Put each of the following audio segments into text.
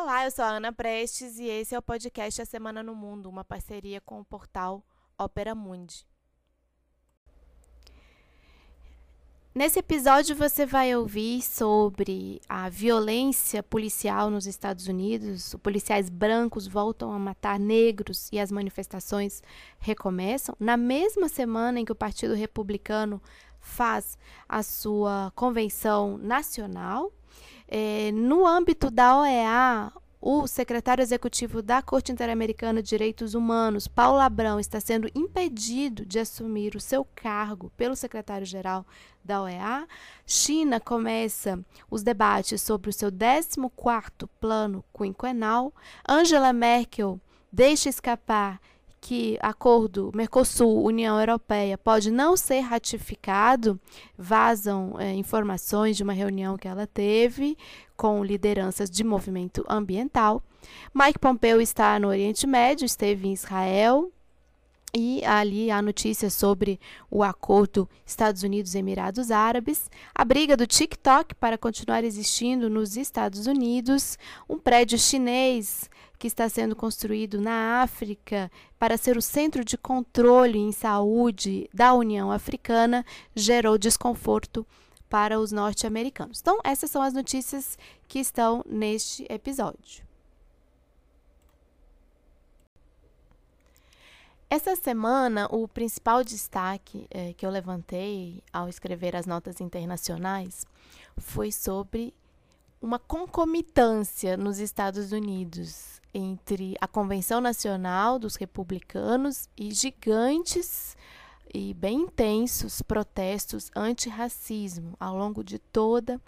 Olá, eu sou a Ana Prestes e esse é o podcast A Semana no Mundo, uma parceria com o portal Opera Mundi. Nesse episódio você vai ouvir sobre a violência policial nos Estados Unidos. Os policiais brancos voltam a matar negros e as manifestações recomeçam. Na mesma semana em que o Partido Republicano faz a sua convenção nacional, é, no âmbito da OEA, o secretário executivo da Corte Interamericana de Direitos Humanos, Paulo Abrão, está sendo impedido de assumir o seu cargo pelo secretário-geral da OEA. China começa os debates sobre o seu 14º plano quinquenal. Angela Merkel deixa escapar que acordo Mercosul-União Europeia pode não ser ratificado, vazam é, informações de uma reunião que ela teve com lideranças de movimento ambiental. Mike Pompeo está no Oriente Médio, esteve em Israel, e ali há notícias sobre o acordo Estados Unidos-Emirados Árabes, a briga do TikTok para continuar existindo nos Estados Unidos, um prédio chinês que está sendo construído na África para ser o centro de controle em saúde da União Africana gerou desconforto para os norte-americanos. Então, essas são as notícias que estão neste episódio. Essa semana, o principal destaque é, que eu levantei ao escrever as notas internacionais foi sobre uma concomitância nos Estados Unidos entre a Convenção Nacional dos Republicanos e gigantes e bem intensos protestos antirracismo ao longo de toda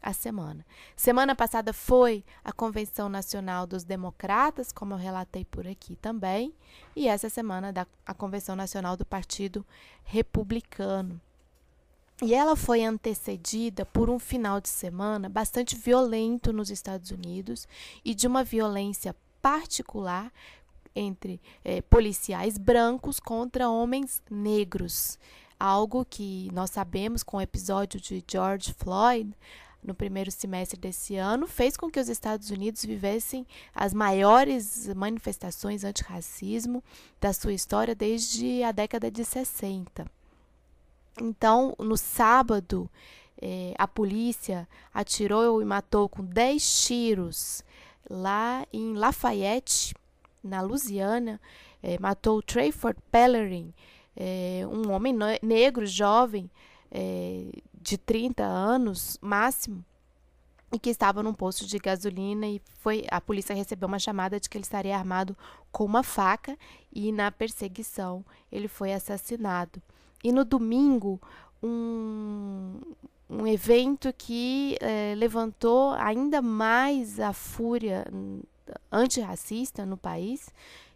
a semana. Semana passada foi a Convenção Nacional dos Democratas, como eu relatei por aqui também, e essa semana da a Convenção Nacional do Partido Republicano. E ela foi antecedida por um final de semana bastante violento nos Estados Unidos e de uma violência particular entre eh, policiais brancos contra homens negros. Algo que nós sabemos com o episódio de George Floyd, no primeiro semestre desse ano, fez com que os Estados Unidos vivessem as maiores manifestações antirracismo da sua história desde a década de 60. Então, no sábado, eh, a polícia atirou e matou com 10 tiros lá em Lafayette, na Louisiana, eh, matou Trayford Pellerin, eh, um homem negro jovem de 30 anos máximo e que estava num posto de gasolina e foi a polícia recebeu uma chamada de que ele estaria armado com uma faca e na perseguição ele foi assassinado. E no domingo um, um evento que eh, levantou ainda mais a fúria antirracista no país,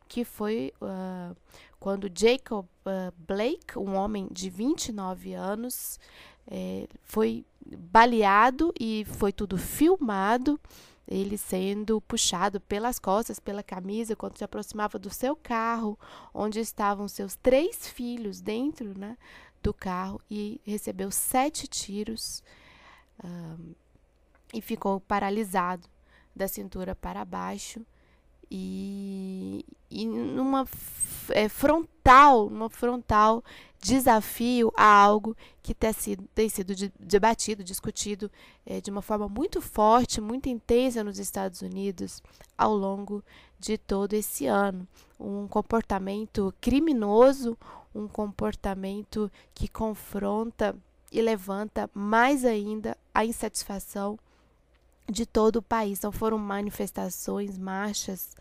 que foi uh, quando Jacob uh, Blake, um homem de 29 anos, é, foi baleado e foi tudo filmado, ele sendo puxado pelas costas, pela camisa, quando se aproximava do seu carro, onde estavam seus três filhos dentro né, do carro, e recebeu sete tiros um, e ficou paralisado da cintura para baixo e, e numa é, frontal, numa frontal desafio a algo que tem sido, tem sido debatido, discutido é, de uma forma muito forte, muito intensa nos Estados Unidos ao longo de todo esse ano. Um comportamento criminoso, um comportamento que confronta e levanta mais ainda a insatisfação de todo o país. Então foram manifestações, marchas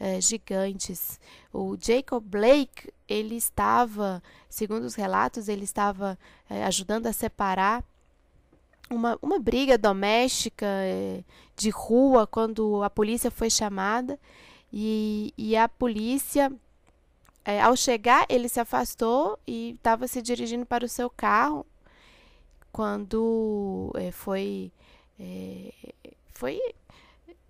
eh, gigantes. O Jacob Blake, ele estava, segundo os relatos, ele estava eh, ajudando a separar uma, uma briga doméstica eh, de rua quando a polícia foi chamada e, e a polícia ao chegar ele se afastou e estava se dirigindo para o seu carro quando foi é, foi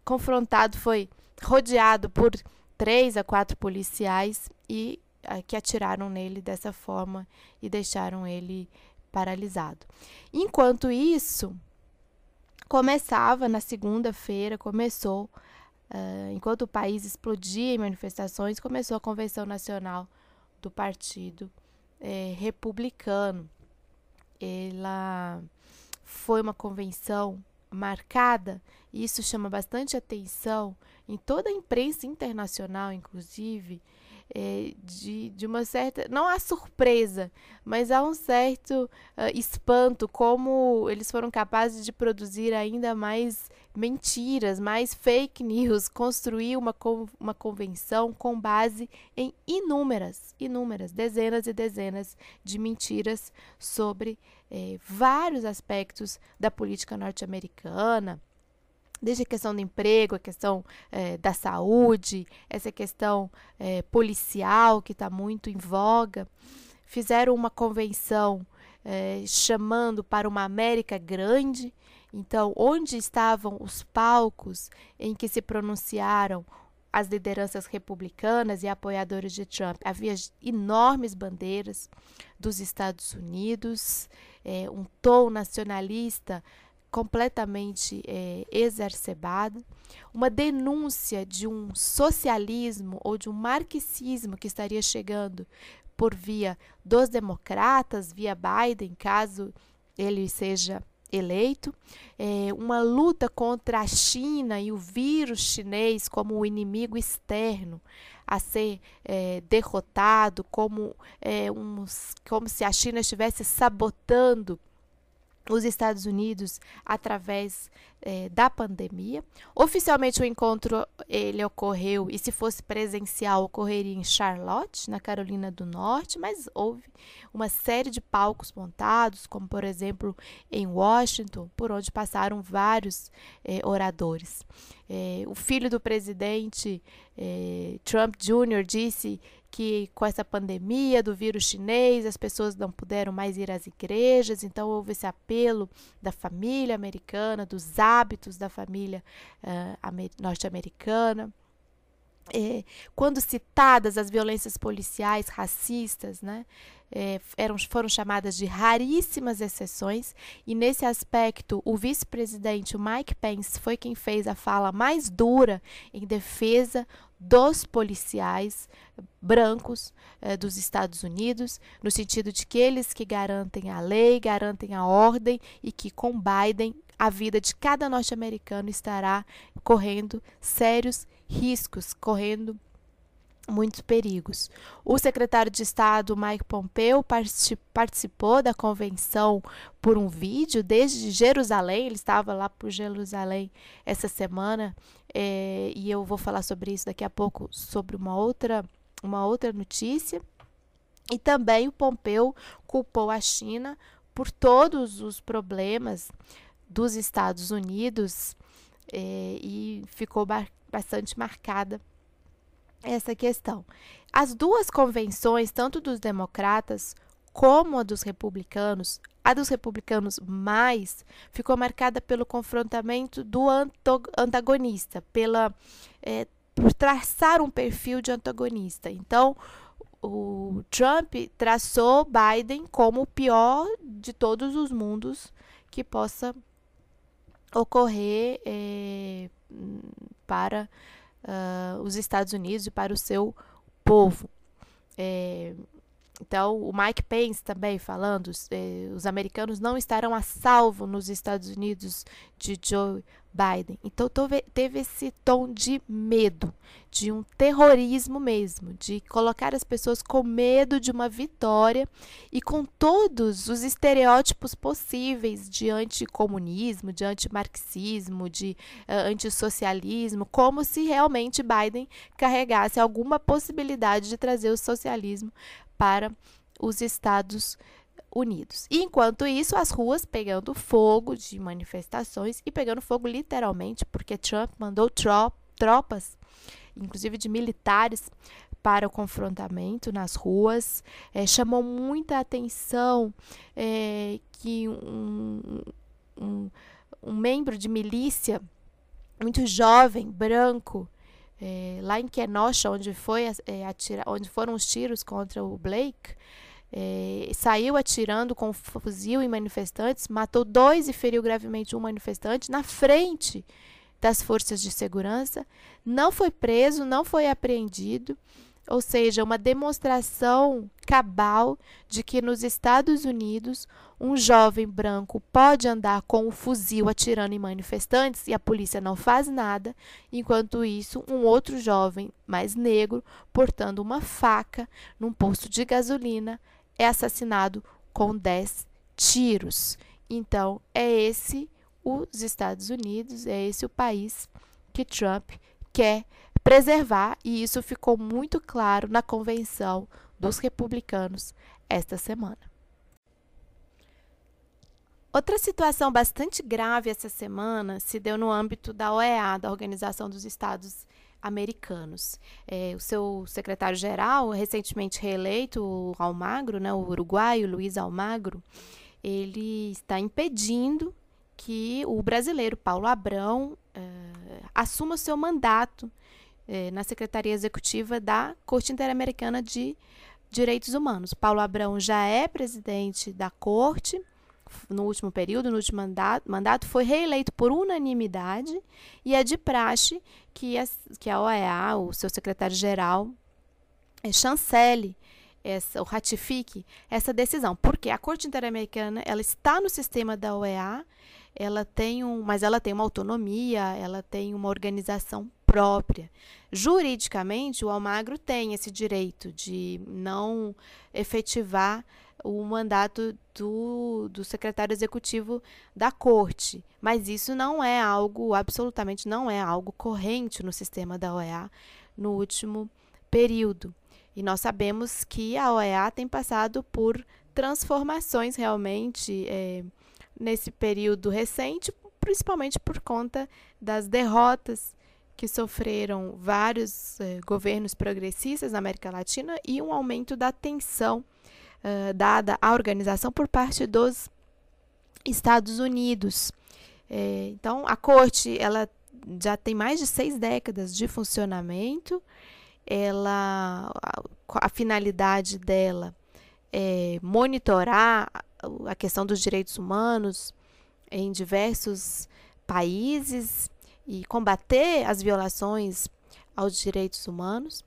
confrontado, foi rodeado por três a quatro policiais e é, que atiraram nele dessa forma e deixaram ele paralisado. Enquanto isso, começava na segunda-feira, começou uh, enquanto o país explodia em manifestações, começou a Convenção Nacional do Partido é, Republicano. Ela foi uma convenção marcada, e isso chama bastante atenção em toda a imprensa internacional, inclusive, é, de, de uma certa. Não há surpresa, mas há um certo uh, espanto como eles foram capazes de produzir ainda mais mentiras, mais fake news, construir uma, uma convenção com base em inúmeras, inúmeras, dezenas e dezenas de mentiras sobre eh, vários aspectos da política norte-americana desde a questão do emprego, a questão é, da saúde, essa questão é, policial que está muito em voga, fizeram uma convenção chamando para uma América grande. Então, onde estavam os palcos em que se pronunciaram as lideranças republicanas e apoiadores de Trump? Havia enormes bandeiras dos Estados Unidos, um tom nacionalista completamente é, exacerbado, uma denúncia de um socialismo ou de um marxismo que estaria chegando por via dos democratas, via Biden, caso ele seja eleito, é, uma luta contra a China e o vírus chinês como o inimigo externo a ser é, derrotado, como, é, uns, como se a China estivesse sabotando os Estados Unidos através é, da pandemia. Oficialmente o encontro ele ocorreu e se fosse presencial ocorreria em Charlotte, na Carolina do Norte, mas houve uma série de palcos montados, como por exemplo em Washington, por onde passaram vários é, oradores. É, o filho do presidente Trump Jr. disse que com essa pandemia do vírus chinês, as pessoas não puderam mais ir às igrejas, então houve esse apelo da família americana, dos hábitos da família uh, norte-americana. É, quando citadas as violências policiais racistas, né, é, eram, foram chamadas de raríssimas exceções, e nesse aspecto, o vice-presidente Mike Pence foi quem fez a fala mais dura em defesa dos policiais brancos eh, dos Estados Unidos, no sentido de que eles que garantem a lei, garantem a ordem e que com Biden a vida de cada norte-americano estará correndo sérios riscos, correndo muitos perigos. O secretário de Estado Mike Pompeo participou da convenção por um vídeo desde Jerusalém. Ele estava lá por Jerusalém essa semana é, e eu vou falar sobre isso daqui a pouco sobre uma outra uma outra notícia. E também o Pompeu culpou a China por todos os problemas dos Estados Unidos é, e ficou bastante marcada essa questão. As duas convenções, tanto dos democratas como a dos republicanos, a dos republicanos mais, ficou marcada pelo confrontamento do antagonista, pela, é, por traçar um perfil de antagonista. Então, o Trump traçou Biden como o pior de todos os mundos que possa ocorrer é, para uh, os Estados Unidos e para o seu povo. É, então, o Mike Pence também falando, eh, os americanos não estarão a salvo nos Estados Unidos de Joe Biden. Então, teve esse tom de medo, de um terrorismo mesmo, de colocar as pessoas com medo de uma vitória e com todos os estereótipos possíveis de anticomunismo, de antimarxismo, de uh, antissocialismo, como se realmente Biden carregasse alguma possibilidade de trazer o socialismo para os Estados Unidos. E enquanto isso, as ruas pegando fogo de manifestações e pegando fogo literalmente, porque Trump mandou tro tropas, inclusive de militares, para o confrontamento nas ruas. É, chamou muita atenção é, que um, um, um membro de milícia muito jovem, branco, é, lá em Kenosha, onde, foi, é, atira, onde foram os tiros contra o Blake, é, saiu atirando com fuzil em manifestantes, matou dois e feriu gravemente um manifestante na frente das forças de segurança, não foi preso, não foi apreendido, ou seja, uma demonstração cabal de que nos Estados Unidos um jovem branco pode andar com um fuzil atirando em manifestantes e a polícia não faz nada, enquanto isso, um outro jovem mais negro, portando uma faca num posto de gasolina, é assassinado com 10 tiros. Então, é esse os Estados Unidos, é esse o país que Trump quer preservar, e isso ficou muito claro na convenção dos republicanos esta semana. Outra situação bastante grave essa semana se deu no âmbito da OEA, da Organização dos Estados Americanos. É, o seu secretário-geral, recentemente reeleito, o Almagro, né, o uruguaio Luiz Almagro, ele está impedindo que o brasileiro Paulo Abrão é, assuma seu mandato é, na Secretaria Executiva da Corte Interamericana de Direitos Humanos. Paulo Abrão já é presidente da Corte no último período, no último mandato, mandato foi reeleito por unanimidade e é de praxe que a, que a OEA, o seu secretário-geral, é, chancele essa, ou ratifique essa decisão, porque a Corte Interamericana ela está no sistema da OEA, ela tem um, mas ela tem uma autonomia, ela tem uma organização própria. Juridicamente, o Almagro tem esse direito de não efetivar o mandato do, do secretário executivo da corte, mas isso não é algo, absolutamente não é algo corrente no sistema da OEA no último período. E nós sabemos que a OEA tem passado por transformações realmente é, nesse período recente, principalmente por conta das derrotas que sofreram vários eh, governos progressistas na América Latina e um aumento da tensão uh, dada à organização por parte dos Estados Unidos. É, então, a corte ela já tem mais de seis décadas de funcionamento. Ela, a, a finalidade dela é monitorar a questão dos direitos humanos em diversos países e combater as violações aos direitos humanos.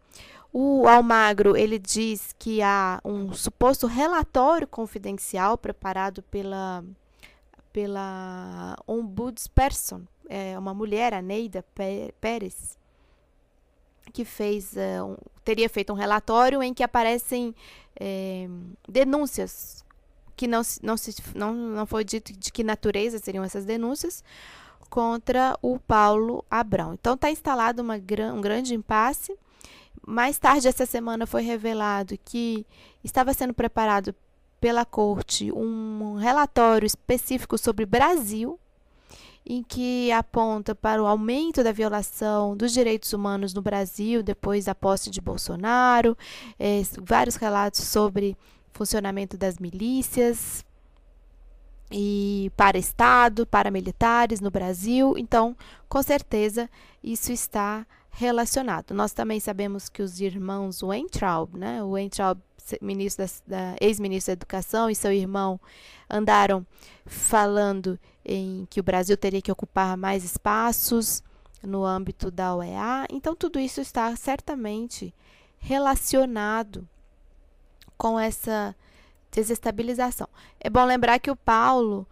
O Almagro ele diz que há um suposto relatório confidencial preparado pela pela ombudsperson, é uma mulher, a Neida Pérez, que fez uh, um, teria feito um relatório em que aparecem é, denúncias que não, não, se, não, não foi dito de que natureza seriam essas denúncias contra o Paulo Abrão. Então está instalado uma, um grande impasse mais tarde essa semana foi revelado que estava sendo preparado pela corte um relatório específico sobre Brasil, em que aponta para o aumento da violação dos direitos humanos no Brasil depois da posse de Bolsonaro, é, vários relatos sobre funcionamento das milícias e para Estado, para militares no Brasil. Então, com certeza, isso está relacionado. Nós também sabemos que os irmãos Weintraub, né, o Weintraub, ministro da, da ex-ministro da Educação, e seu irmão andaram falando em que o Brasil teria que ocupar mais espaços no âmbito da OEA. Então, tudo isso está certamente relacionado com essa desestabilização. É bom lembrar que o Paulo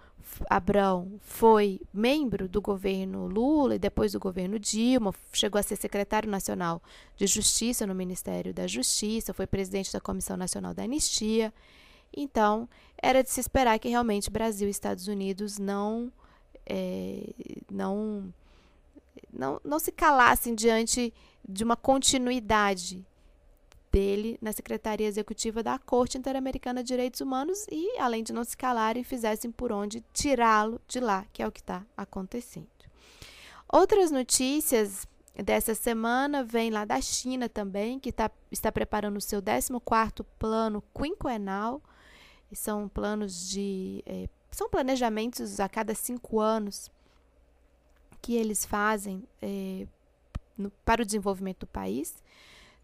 Abrão foi membro do governo Lula e depois do governo Dilma, chegou a ser secretário nacional de Justiça no Ministério da Justiça, foi presidente da Comissão Nacional da Anistia. Então, era de se esperar que realmente Brasil e Estados Unidos não, é, não, não, não se calassem diante de uma continuidade dele na Secretaria Executiva da Corte Interamericana de Direitos Humanos e, além de não se calarem, fizessem por onde tirá-lo de lá, que é o que está acontecendo. Outras notícias dessa semana vêm lá da China também, que tá, está preparando o seu 14º plano quinquenal. São planos de... Eh, são planejamentos a cada cinco anos que eles fazem eh, no, para o desenvolvimento do país.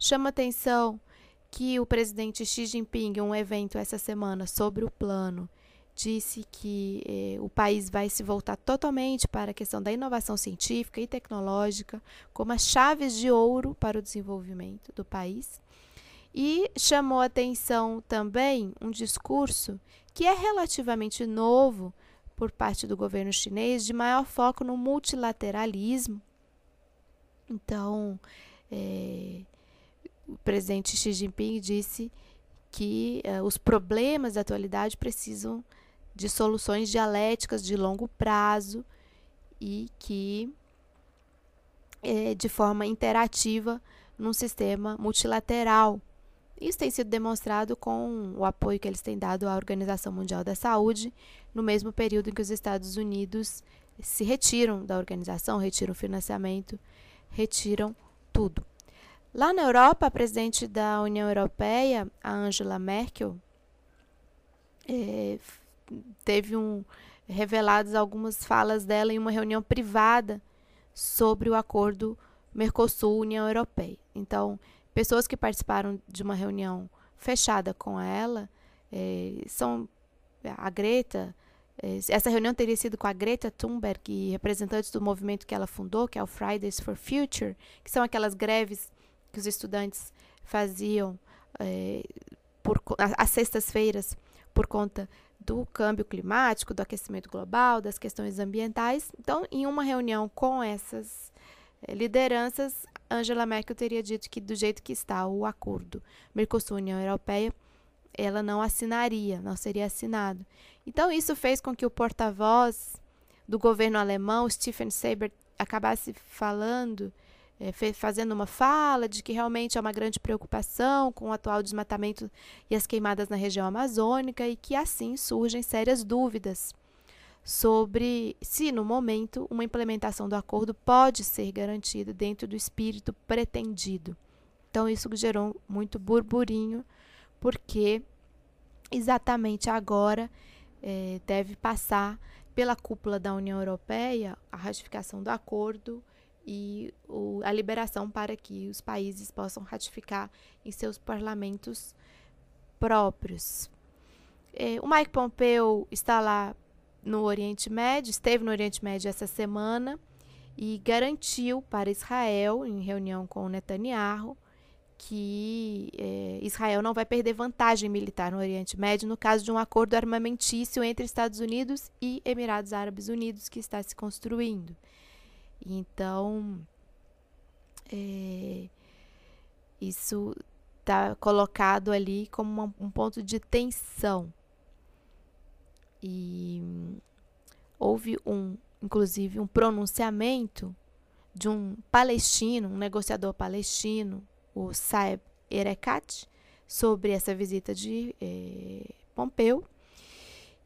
Chama atenção que o presidente Xi Jinping, em um evento essa semana sobre o plano, disse que eh, o país vai se voltar totalmente para a questão da inovação científica e tecnológica como as chaves de ouro para o desenvolvimento do país. E chamou atenção também um discurso que é relativamente novo por parte do governo chinês, de maior foco no multilateralismo. Então, eh, o presidente Xi Jinping disse que eh, os problemas da atualidade precisam de soluções dialéticas de longo prazo e que é, de forma interativa num sistema multilateral. Isso tem sido demonstrado com o apoio que eles têm dado à Organização Mundial da Saúde, no mesmo período em que os Estados Unidos se retiram da organização, retiram o financiamento, retiram tudo. Lá na Europa, a presidente da União Europeia, a Angela Merkel, é, teve um reveladas algumas falas dela em uma reunião privada sobre o acordo Mercosul-União Europeia. Então, pessoas que participaram de uma reunião fechada com ela é, são a Greta. É, essa reunião teria sido com a Greta Thunberg e representantes do movimento que ela fundou, que é o Fridays for Future, que são aquelas greves que os estudantes faziam é, por, às sextas-feiras por conta do câmbio climático, do aquecimento global, das questões ambientais. Então, em uma reunião com essas eh, lideranças, Angela Merkel teria dito que, do jeito que está o acordo Mercosul-União Europeia, ela não assinaria, não seria assinado. Então, isso fez com que o porta-voz do governo alemão, Stephen Seibert, acabasse falando é, fazendo uma fala de que realmente é uma grande preocupação com o atual desmatamento e as queimadas na região amazônica e que assim surgem sérias dúvidas sobre se, no momento, uma implementação do acordo pode ser garantida dentro do espírito pretendido. Então, isso gerou muito burburinho, porque exatamente agora é, deve passar pela cúpula da União Europeia a ratificação do acordo e o, a liberação para que os países possam ratificar em seus parlamentos próprios. É, o Mike Pompeo está lá no Oriente Médio, esteve no Oriente Médio essa semana e garantiu para Israel, em reunião com Netanyahu, que é, Israel não vai perder vantagem militar no Oriente Médio no caso de um acordo armamentício entre Estados Unidos e Emirados Árabes Unidos que está se construindo. Então, é, isso está colocado ali como um ponto de tensão. E houve um, inclusive, um pronunciamento de um palestino, um negociador palestino, o Saeb Erekat, sobre essa visita de eh, Pompeu,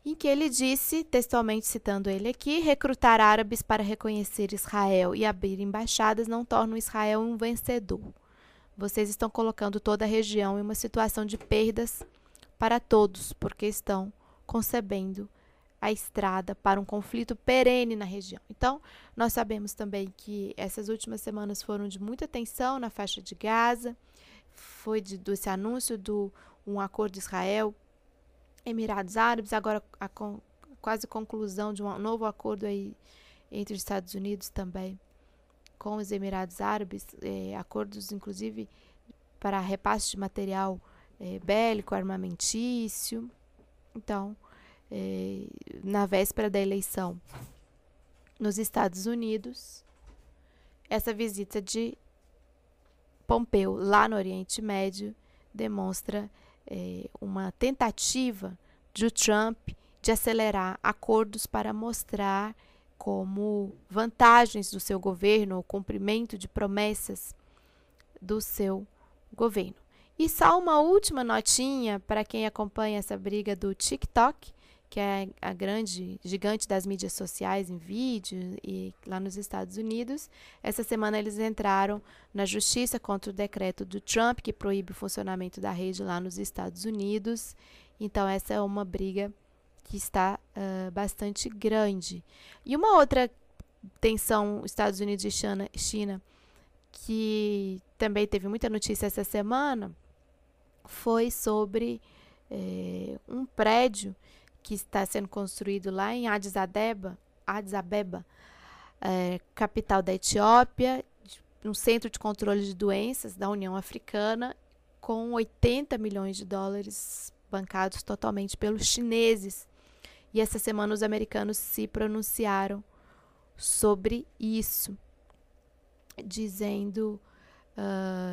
em que ele disse, textualmente citando ele aqui, recrutar árabes para reconhecer Israel e abrir embaixadas não torna Israel um vencedor. Vocês estão colocando toda a região em uma situação de perdas para todos, porque estão concebendo a estrada para um conflito perene na região. Então, nós sabemos também que essas últimas semanas foram de muita tensão na faixa de Gaza, foi de, desse anúncio do um acordo Israel Emirados Árabes, agora a con, quase conclusão de um novo acordo aí entre os Estados Unidos também com os Emirados Árabes, é, acordos inclusive para repasse de material é, bélico, armamentício. Então, é, na véspera da eleição nos Estados Unidos, essa visita de Pompeu lá no Oriente Médio demonstra é, uma tentativa de Trump de acelerar acordos para mostrar como vantagens do seu governo, o cumprimento de promessas do seu governo. E só uma última notinha para quem acompanha essa briga do TikTok que é a grande gigante das mídias sociais em vídeo e lá nos Estados Unidos. Essa semana eles entraram na justiça contra o decreto do Trump que proíbe o funcionamento da rede lá nos Estados Unidos. Então essa é uma briga que está uh, bastante grande. E uma outra tensão Estados Unidos e China, China que também teve muita notícia essa semana foi sobre eh, um prédio que está sendo construído lá em Addis Abeba, Addis Abeba é, capital da Etiópia, um centro de controle de doenças da União Africana, com 80 milhões de dólares bancados totalmente pelos chineses. E essa semana os americanos se pronunciaram sobre isso, dizendo uh,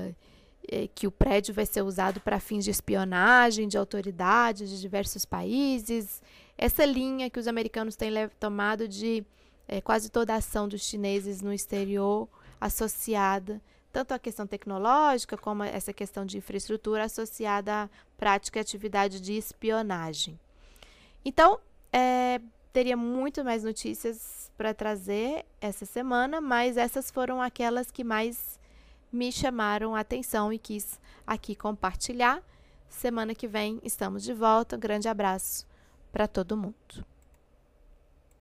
que o prédio vai ser usado para fins de espionagem de autoridades de diversos países. Essa linha que os americanos têm tomado de é, quase toda a ação dos chineses no exterior associada tanto à questão tecnológica como a essa questão de infraestrutura associada à prática e atividade de espionagem. Então, é, teria muito mais notícias para trazer essa semana, mas essas foram aquelas que mais me chamaram a atenção e quis aqui compartilhar. Semana que vem estamos de volta. Um grande abraço para todo mundo.